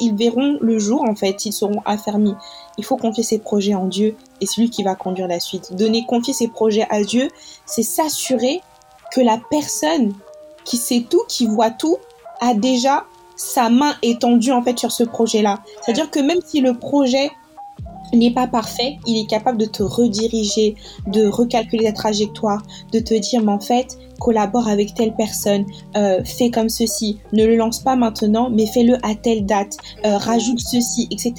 ils verront le jour en fait, ils seront affermis. Il faut confier ses projets en Dieu et c'est lui qui va conduire la suite. Donner, confier ses projets à Dieu, c'est s'assurer que la personne qui sait tout, qui voit tout, a déjà sa main étendue en fait sur ce projet-là. C'est-à-dire que même si le projet n'est pas parfait, il est capable de te rediriger, de recalculer ta trajectoire, de te dire mais en fait collabore avec telle personne, euh, fais comme ceci, ne le lance pas maintenant mais fais-le à telle date, euh, rajoute ceci, etc.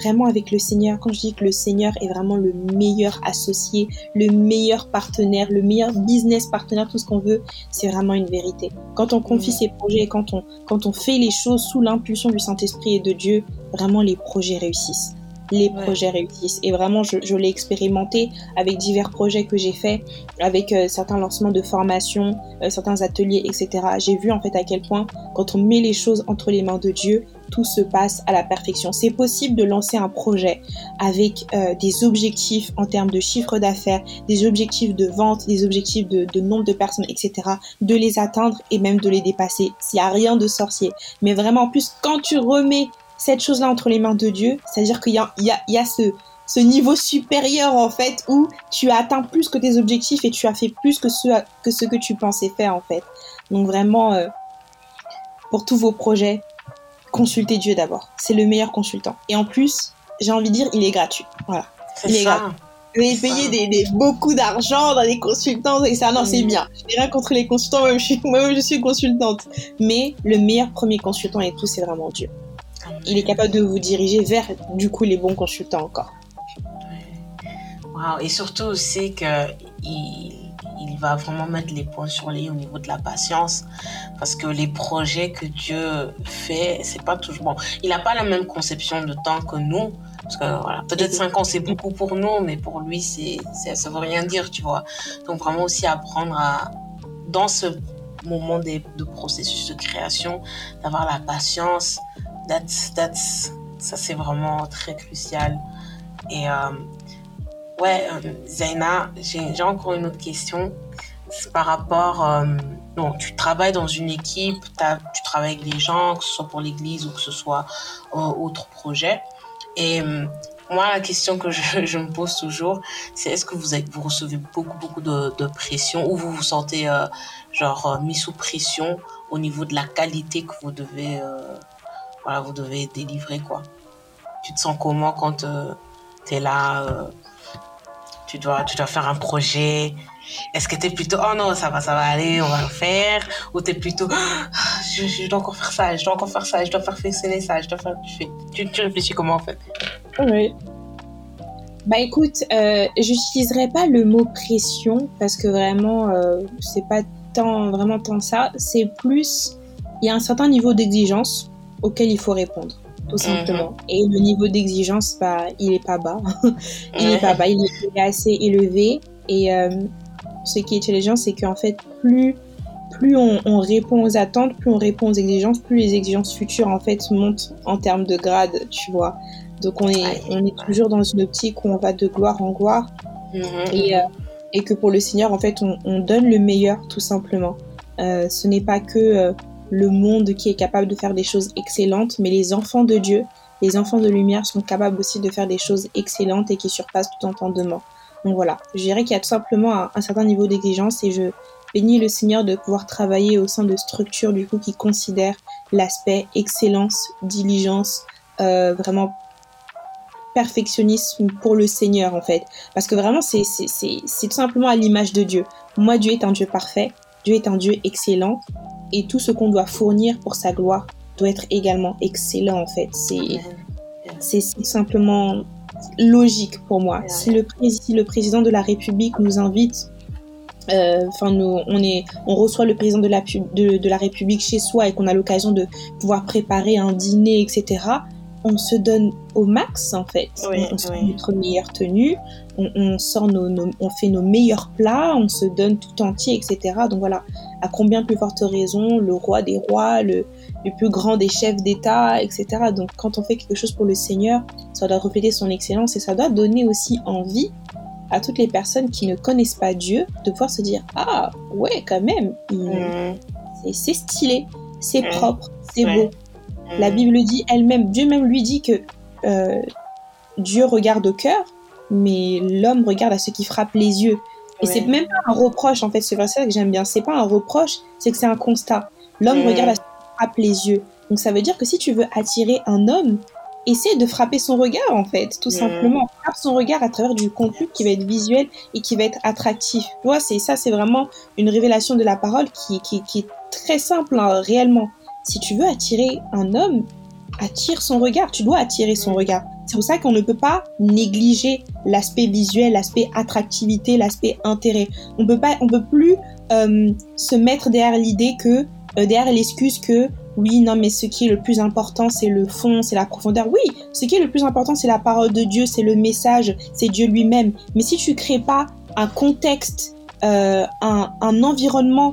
Vraiment avec le Seigneur, quand je dis que le Seigneur est vraiment le meilleur associé, le meilleur partenaire, le meilleur business partenaire, tout ce qu'on veut, c'est vraiment une vérité. Quand on confie ses projets, quand on, quand on fait les choses sous l'impulsion du Saint-Esprit et de Dieu, vraiment les projets réussissent. Les projets réussissent. Et vraiment, je, l'ai expérimenté avec divers projets que j'ai faits, avec euh, certains lancements de formation, euh, certains ateliers, etc. J'ai vu en fait à quel point, quand on met les choses entre les mains de Dieu, tout se passe à la perfection. C'est possible de lancer un projet avec euh, des objectifs en termes de chiffre d'affaires, des objectifs de vente, des objectifs de, nombre de personnes, etc., de les atteindre et même de les dépasser. S'il n'y a rien de sorcier. Mais vraiment, en plus, quand tu remets cette chose-là entre les mains de Dieu, c'est-à-dire qu'il y a, il y a, ce, ce niveau supérieur en fait où tu as atteint plus que tes objectifs et tu as fait plus que ce que, ce que tu pensais faire en fait. Donc vraiment, euh, pour tous vos projets, consultez Dieu d'abord. C'est le meilleur consultant. Et en plus, j'ai envie de dire, il est gratuit. Voilà. Il est gratuit. Vous payer des, beaucoup d'argent dans les consultants et ça, non, c'est mm. bien. Je n'ai rien contre les consultants, moi-même je, suis, moi je suis consultante. Mais le meilleur premier consultant et tout, c'est vraiment Dieu. Il est capable de vous diriger vers, du coup, les bons consultants encore. Wow. Et surtout c'est que il va vraiment mettre les points sur les au niveau de la patience parce que les projets que Dieu fait, c'est pas toujours bon. Il n'a pas la même conception de temps que nous. Parce que voilà, peut-être 5 ans c'est beaucoup pour nous, mais pour lui c'est, ça veut rien dire, tu vois. Donc vraiment aussi apprendre à, dans ce moment de processus de création, d'avoir la patience. That's, that's, ça c'est vraiment très crucial. Et euh, Ouais, euh, Zaina, j'ai encore une autre question. C'est par rapport. Euh, tu travailles dans une équipe, tu travailles avec les gens, que ce soit pour l'église ou que ce soit euh, autre projet. Et moi, la question que je, me pose toujours, c'est est-ce que vous recevez beaucoup, beaucoup de, pression ou vous vous sentez genre mis sous pression au niveau de la qualité que vous devez, voilà, vous devez délivrer, quoi. Tu te sens comment quand tu es là tu dois, tu dois faire un projet? Est-ce que tu es plutôt, oh non, ça va, ça va aller, on va le faire? Ou tu es plutôt, ah, je, dois encore faire ça, je dois encore faire ça, je dois faire fonctionner ça, je dois faire. Tu, tu réfléchis comment en fait? Oui. Bah écoute, euh, j'utiliserai pas le mot pression parce que vraiment, euh, c'est pas tant, vraiment tant ça. C'est plus, il y a un certain niveau d'exigence auquel il faut répondre tout mhm. simplement. Et le niveau d'exigence, bah, il est pas bas. il est pas bas, il est assez élevé. Et euh, ce qui est challengeant, c'est qu'en fait, plus, plus on, répond aux attentes, plus on répond aux exigences, plus les exigences futures, en fait, montent en termes de grade, tu vois. Donc, on est, on est toujours dans une optique où on va de gloire en gloire. Mhm. Et, euh, et que pour le Seigneur, en fait, on, on donne le meilleur, tout simplement. Euh, ce n'est pas que le monde qui est capable de faire des choses excellentes, mais les enfants de Dieu, les enfants de lumière sont capables aussi de faire des choses excellentes et qui surpassent tout entendement. Donc voilà, je dirais qu'il y a tout simplement un, certain niveau d'exigence et je bénis le Seigneur de pouvoir travailler au sein de structures du coup qui considèrent l'aspect excellence, diligence, euh, vraiment perfectionnisme pour le Seigneur en fait. Parce que vraiment c'est tout simplement à l'image de Dieu. Moi Dieu est un Dieu parfait, Dieu est un Dieu excellent et tout ce qu'on doit fournir pour sa gloire doit être également excellent en fait. C'est simplement logique pour moi. Si le, le président de la République nous invite, euh, enfin nous, on est, on reçoit le président de la, de, de la République chez soi et qu'on a l'occasion de pouvoir préparer un dîner, etc on se donne au max en fait. on, sort notre meilleure tenue, on, sort nos, on fait nos meilleurs plats, on se donne tout entier, etc. Donc voilà, à combien plus forte raison le roi des rois, le, plus grand des chefs d'État, etc. Donc quand on fait quelque chose pour le Seigneur, ça doit refléter son excellence et ça doit donner aussi envie à toutes les personnes qui ne connaissent pas Dieu de pouvoir se dire ah ouais quand même, mm. c'est stylé, c'est propre, c'est beau. La Bible dit elle-même, Dieu même lui dit que euh, Dieu regarde au cœur, mais l'homme regarde à ce qui frappe les yeux. Et c'est même pas un reproche, en fait, ce verset que j'aime bien. C'est pas un reproche, c'est que c'est un constat. L'homme regarde qui frappe les yeux. Donc ça veut dire que si tu veux attirer un homme, essaie de frapper son regard, en fait, tout simplement. Frappe son regard à travers du contenu qui va être visuel et qui va être attractif. Tu vois, c'est ça, c'est vraiment une révélation de la parole qui, qui, est très simple, hein, réellement si tu veux attirer un homme, attire son regard. Tu dois attirer son regard. C'est pour ça qu'on ne peut pas négliger l'aspect visuel, l'aspect attractivité, l'aspect intérêt. On peut pas, on peut plus euh, se mettre derrière l'idée que, euh, derrière l'excuse que oui, non, mais ce qui est le plus important, c'est le fond, c'est la profondeur. Oui, ce qui est le plus important, c'est la parole de Dieu, c'est le message, c'est Dieu lui-même. Mais si tu crées pas un contexte, euh, un, un environnement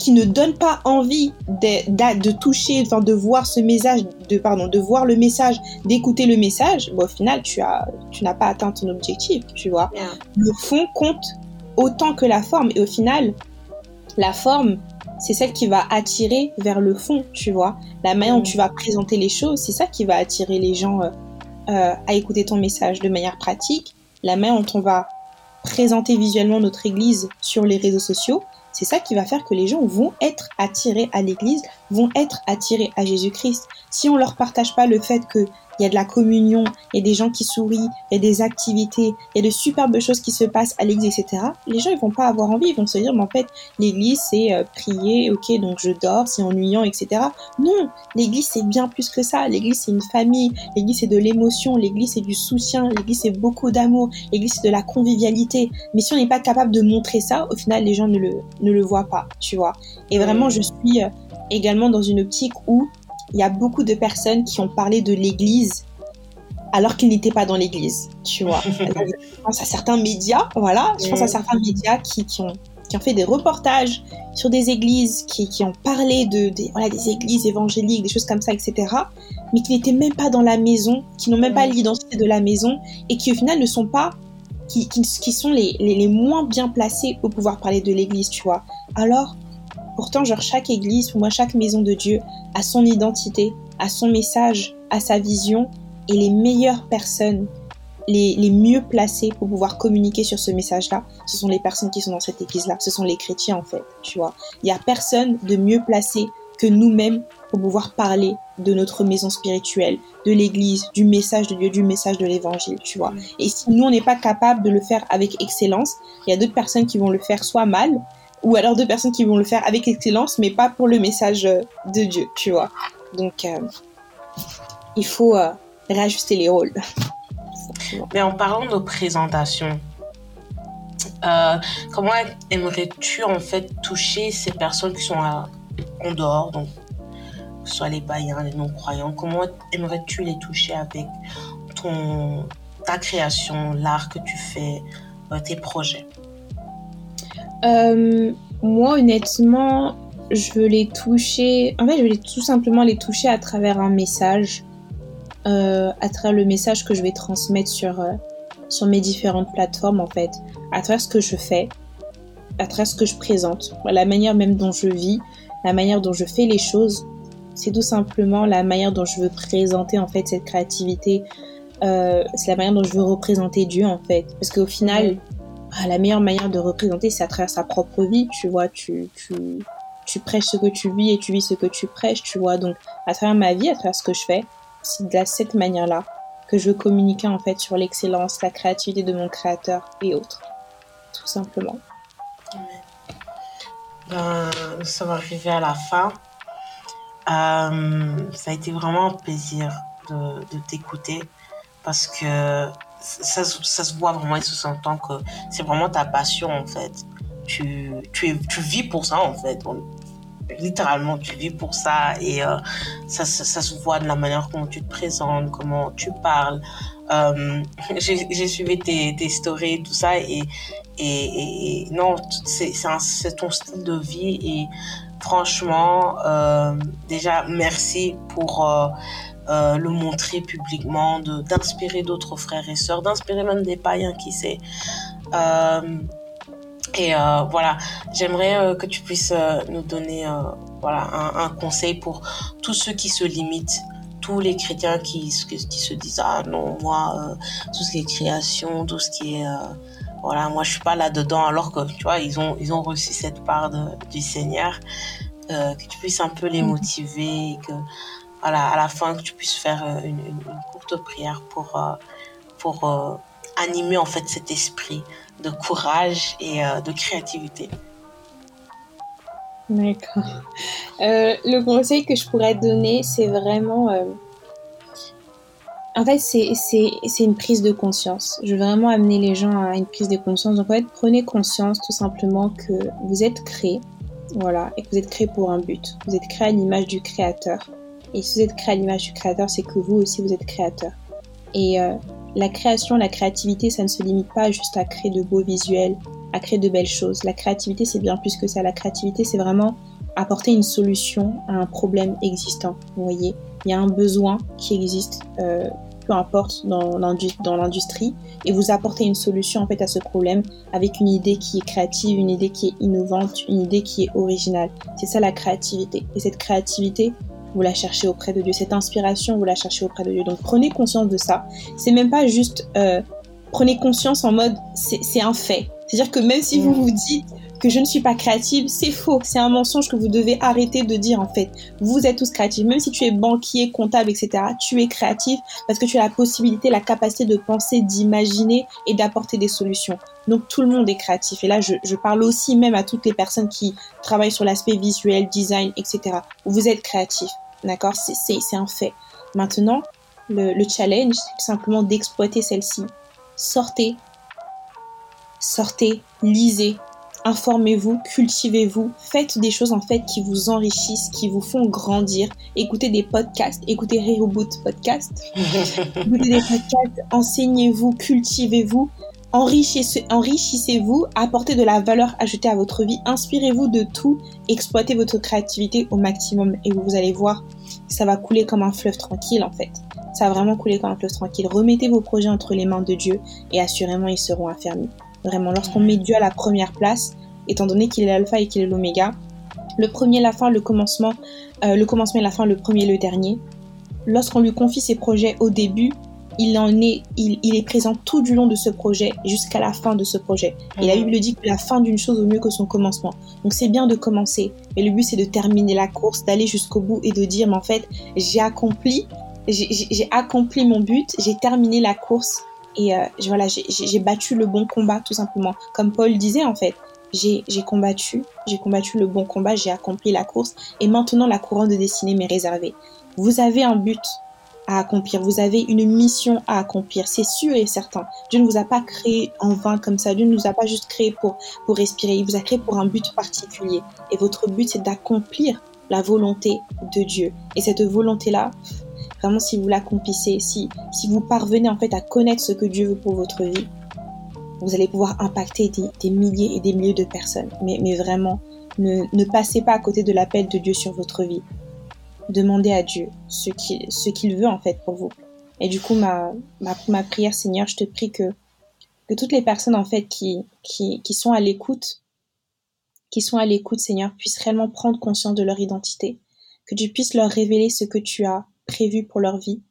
qui ne donne pas envie de, de, toucher, enfin de voir ce message, de pardon, de voir le message, d'écouter le message, bon, au final tu as, tu n'as pas atteint ton objectif, tu vois. Le fond compte autant que la forme et au final, la forme, c'est celle qui va attirer vers le fond, tu vois. La manière dont tu vas présenter les choses, c'est ça qui va attirer les gens euh, euh, à écouter ton message de manière pratique. La manière dont on va présenter visuellement notre église sur les réseaux sociaux, c'est ça qui va faire que les gens vont être attirés à l'église, vont être attirés à Jésus-Christ. Si on leur partage pas le fait que il y a de la communion, il y a des gens qui sourient, il y a des activités, il y a de superbes choses qui se passent à l'église, etc. Les gens, ils vont pas avoir envie, ils vont se dire, mais en fait, l'église, c'est euh, prier, ok, donc je dors, c'est ennuyant, etc. Non, l'église, c'est bien plus que ça. L'église, c'est une famille, l'église, c'est de l'émotion, l'église, c'est du soutien, l'église, c'est beaucoup d'amour, l'église, c'est de la convivialité. Mais si on n'est pas capable de montrer ça, au final, les gens ne le, ne le voient pas, tu vois. Et vraiment, je suis euh, également dans une optique où il y a beaucoup de personnes qui ont parlé de l'Église alors qu'ils n'étaient pas dans l'Église, tu vois. je pense à certains médias, voilà, je pense à certains médias qui, qui, ont, qui ont fait des reportages sur des églises, qui, qui ont parlé de, des, voilà, des églises évangéliques, des choses comme ça, etc., mais qui n'étaient même pas dans la maison, qui n'ont même pas l'identité de la maison, et qui au final ne sont pas, qui, qui, qui sont les, les, les moins bien placés pour pouvoir parler de l'Église, tu vois. Alors, Pourtant, genre, chaque église, pour moi, chaque maison de Dieu a son identité, a son message, a sa vision, et les meilleures personnes, les, les mieux placées pour pouvoir communiquer sur ce message-là, ce sont les personnes qui sont dans cette église-là, ce sont les chrétiens, en fait, tu vois. Il n'y a personne de mieux placé que nous-mêmes pour pouvoir parler de notre maison spirituelle, de l'église, du message de Dieu, du message de l'évangile, tu vois. Et si nous, on n'est pas capable de le faire avec excellence, il y a d'autres personnes qui vont le faire soit mal, ou alors deux personnes qui vont le faire avec excellence, mais pas pour le message euh, de Dieu, tu vois. Donc, euh, il faut euh, réajuster les rôles. mais en parlant de présentation, comment aimerais-tu en fait toucher ces personnes qui sont en dehors, donc soit les païens, les non-croyants, comment aimerais-tu les toucher avec ton, ta création, l'art que tu fais, tes projets? Euh, moi, honnêtement, je veux les toucher. En fait, je vais tout simplement les toucher à travers un message, euh, à travers le message que je vais transmettre sur, euh, sur mes différentes plateformes, en fait, à travers ce que je fais, à travers ce que je présente, la manière même dont je vis, la manière dont je fais les choses. C'est tout simplement la manière dont je veux présenter, en fait, cette créativité. Euh, c'est la manière dont je veux représenter Dieu, en fait. Parce qu'au final, la meilleure manière de représenter, c'est à travers sa propre vie, tu vois. Tu, prêches ce que tu vis et tu vis ce que tu prêches, tu vois. Donc, à travers ma vie, à travers ce que je fais, c'est de cette manière-là que je veux communiquer en fait sur l'excellence, la créativité de mon créateur et autres. Tout simplement. Ben, nous sommes arrivés à la fin. Euh, ça a été vraiment un plaisir de t'écouter parce que ça, ça, se voit vraiment et se s'entend que c'est vraiment ta passion en fait. Tu, tu, tu vis pour ça en fait. littéralement, tu vis pour ça et euh, ça, ça, se voit de la manière comment tu te présentes, comment tu parles. Euh, j'ai suivi tes, tes stories, tout ça et, et, non, c'est ton style de vie et franchement, euh, déjà merci pour euh, le montrer publiquement, d'inspirer d'autres frères et sœurs, d'inspirer même des païens, qui sait. Euh, et euh, voilà, j'aimerais que tu puisses nous donner voilà, un, conseil pour tous ceux qui se limitent, tous les chrétiens qui, qui se disent Ah non, moi, tout ce qui est création, tout ce qui est. voilà, moi je suis pas là-dedans, alors que tu vois, ils ont, ils ont reçu cette part du Seigneur. que tu puisses un peu les mm. motiver, que à la fin que tu puisses faire euh, une, courte prière pour, euh, pour euh, animer en fait cet esprit de courage et de créativité. D'accord. le conseil que je pourrais donner, c'est vraiment... En fait, c'est une prise de conscience. Je veux vraiment amener les gens à une prise de conscience. Donc, en fait, prenez conscience tout simplement que vous êtes créé voilà, et que vous êtes créé pour un but. Vous êtes créé à l'image du Créateur. Et si vous êtes créé à l'image du Créateur, c'est que vous aussi, vous êtes créateur. Et euh, la création, la créativité, ça ne se limite pas juste à créer de beaux visuels, à créer de belles choses. La créativité, c'est bien plus que ça. La créativité, c'est vraiment apporter une solution à un problème existant. Vous voyez, il y a un besoin qui existe, euh, peu importe dans l'industrie, et vous apportez une solution en fait à ce problème avec une idée qui est créative, une idée qui est innovante, une idée qui est originale. C'est ça la créativité. Et cette créativité, vous la cherchez auprès de Dieu. Cette inspiration, vous la cherchez auprès de Dieu. Donc prenez conscience de ça. C'est même pas juste euh, prenez conscience en mode c'est un fait. C'est-à-dire que même si vous vous dites que je ne suis pas créative, c'est faux. C'est un mensonge que vous devez arrêter de dire en fait. Vous êtes tous créatifs. Même si tu es banquier, comptable, etc., tu es créatif parce que tu as la possibilité, la capacité de penser, d'imaginer et d'apporter des solutions. Donc tout le monde est créatif. Et là, je, parle aussi même à toutes les personnes qui travaillent sur l'aspect visuel, design, etc. Vous êtes créatif. D'accord? C'est un fait. Maintenant, le, le challenge, c'est simplement d'exploiter celle-ci. Sortez. Sortez, lisez, informez-vous, cultivez-vous, faites des choses en fait qui vous enrichissent, qui vous font grandir. Écoutez des podcasts, écoutez Reboot Podcast, écoutez des podcasts, enseignez-vous, cultivez-vous, enrichissez-vous, apportez de la valeur ajoutée à votre vie, inspirez-vous de tout, exploitez votre créativité au maximum et vous allez voir, ça va couler comme un fleuve tranquille en fait. Ça va vraiment couler comme un fleuve tranquille. Remettez vos projets entre les mains de Dieu et assurément ils seront affermis. Vraiment, lorsqu'on met Dieu à la première place, étant donné qu'il est l'alpha et qu'il est l'oméga, le premier, la fin, le commencement, euh, le commencement et la fin, le premier, le dernier. Lorsqu'on lui confie ses projets au début, il en est, il, est présent tout du long de ce projet jusqu'à la fin de ce projet. Et la Bible dit que la fin d'une chose vaut mieux que son commencement. Donc c'est bien de commencer, mais le but c'est de terminer la course, d'aller jusqu'au bout et de dire, mais en fait, j'ai accompli, j'ai accompli mon but, j'ai terminé la course et euh, voilà, j'ai battu le bon combat, tout simplement. Comme Paul disait, en fait, j'ai combattu, j'ai combattu le bon combat, j'ai accompli la course, et maintenant la couronne de destinée m'est réservée. Vous avez un but à accomplir, vous avez une mission à accomplir, c'est sûr et certain. Dieu ne vous a pas créé en vain comme ça, Dieu ne vous a pas juste créé pour, pour respirer, il vous a créé pour un but particulier. Et votre but, c'est d'accomplir la volonté de Dieu. Et cette volonté-là, Vraiment, si vous l'accomplissez, si, si vous parvenez en fait à connaître ce que Dieu veut pour votre vie, vous allez pouvoir impacter des, milliers et des milliers de personnes. Mais, mais vraiment, ne, ne, passez pas à côté de l'appel de Dieu sur votre vie. Demandez à Dieu ce qu'il ce qu'il veut en fait pour vous. Et du coup, ma, ma, ma, prière, Seigneur, je te prie que, que toutes les personnes en fait qui, qui, qui sont à l'écoute, qui sont à l'écoute, Seigneur, puissent réellement prendre conscience de leur identité, que tu puisses leur révéler ce que tu as prévu pour leur vie,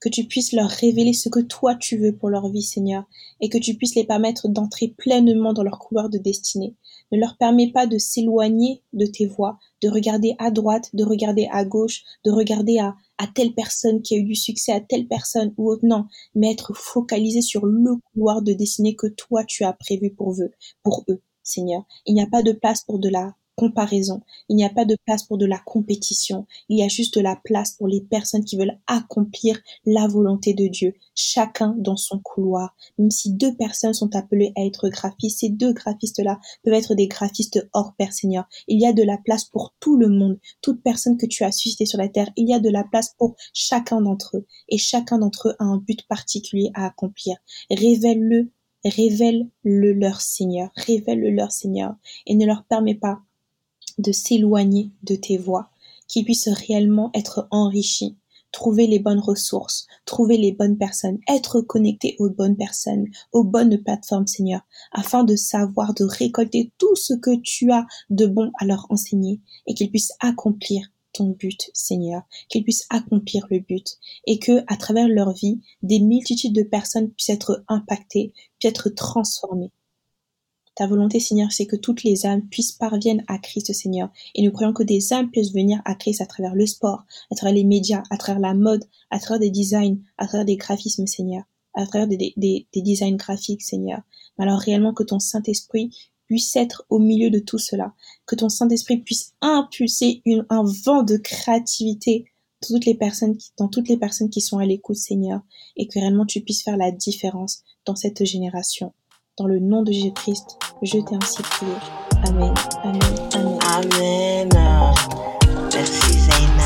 que tu puisses leur révéler ce que toi tu veux pour leur vie, Seigneur, et que tu puisses les permettre d'entrer pleinement dans leur couloir de destinée. Ne leur permets pas de s'éloigner de tes voies, de regarder à droite, de regarder à gauche, de regarder à, à telle personne qui a eu du succès, à telle personne ou autre. Non, mais être focalisé sur le couloir de destinée que toi tu as prévu pour eux, pour eux, Seigneur. Il n'y a pas de place pour de la comparaison. Il n'y a pas de place pour de la compétition. Il y a juste la place pour les personnes qui veulent accomplir la volonté de Dieu, chacun dans son couloir. Même si deux personnes sont appelées à être graphistes, ces deux graphistes-là peuvent être des graphistes hors Père Seigneur. Il y a de la place pour tout le monde, toute personne que tu as suscité sur la terre. Il y a de la place pour chacun d'entre eux. Et chacun d'entre eux a un but particulier à accomplir. Révèle-le révèle-le leur Seigneur, révèle-le leur Seigneur, et ne leur permets pas de s'éloigner de tes voies, qu'ils puissent réellement être enrichis, trouver les bonnes ressources, trouver les bonnes personnes, être connectés aux bonnes personnes, aux bonnes plateformes, Seigneur, afin de savoir, de récolter tout ce que tu as de bon à leur enseigner et qu'ils puissent accomplir ton but, Seigneur, qu'ils puissent accomplir le but et que, à travers leur vie, des multitudes de personnes puissent être impactées, puissent être transformées ta volonté, Seigneur, c'est que toutes les âmes puissent parviennent à Christ, Seigneur. Et nous croyons que des âmes puissent venir à Christ à travers le sport, à travers les médias, à travers la mode, à travers des designs, à travers des graphismes, Seigneur, à travers des, des, des designs graphiques, Seigneur. Mais alors réellement que ton Saint-Esprit puisse être au milieu de tout cela, que ton Saint-Esprit puisse impulser un vent de créativité dans toutes les personnes qui sont à l'écoute, Seigneur, et que réellement tu puisses faire la différence dans cette génération. Dans le nom de Jésus-Christ, je t'ai ainsi prié. Amen, amen, amen. Merci